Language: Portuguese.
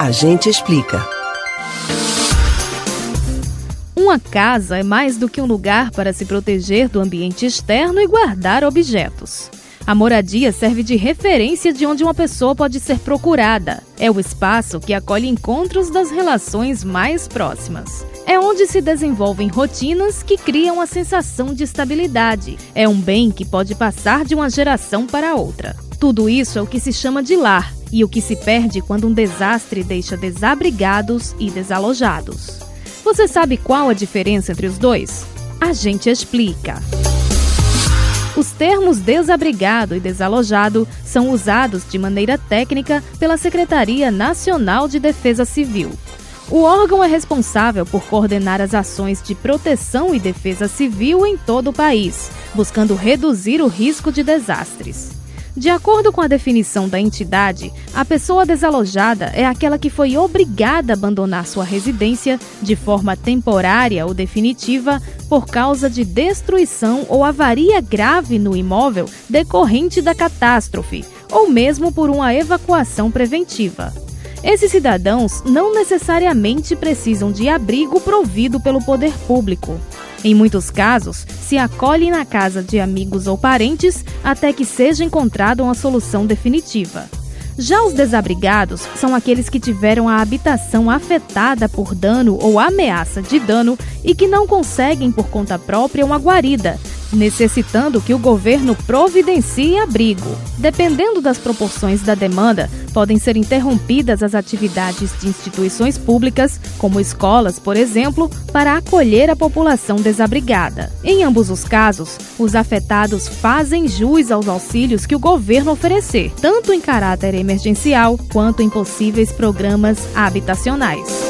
A gente explica. Uma casa é mais do que um lugar para se proteger do ambiente externo e guardar objetos. A moradia serve de referência de onde uma pessoa pode ser procurada. É o espaço que acolhe encontros das relações mais próximas. É onde se desenvolvem rotinas que criam a sensação de estabilidade. É um bem que pode passar de uma geração para outra. Tudo isso é o que se chama de lar e o que se perde quando um desastre deixa desabrigados e desalojados. Você sabe qual a diferença entre os dois? A gente explica. Os termos desabrigado e desalojado são usados de maneira técnica pela Secretaria Nacional de Defesa Civil. O órgão é responsável por coordenar as ações de proteção e defesa civil em todo o país, buscando reduzir o risco de desastres. De acordo com a definição da entidade, a pessoa desalojada é aquela que foi obrigada a abandonar sua residência de forma temporária ou definitiva por causa de destruição ou avaria grave no imóvel decorrente da catástrofe, ou mesmo por uma evacuação preventiva. Esses cidadãos não necessariamente precisam de abrigo provido pelo poder público. Em muitos casos, se acolhem na casa de amigos ou parentes até que seja encontrada uma solução definitiva. Já os desabrigados são aqueles que tiveram a habitação afetada por dano ou ameaça de dano e que não conseguem por conta própria uma guarida, necessitando que o governo providencie abrigo. Dependendo das proporções da demanda, podem ser interrompidas as atividades de instituições públicas, como escolas, por exemplo, para acolher a população desabrigada. Em ambos os casos, os afetados fazem jus aos auxílios que o governo oferecer, tanto em caráter emergencial quanto em possíveis programas habitacionais.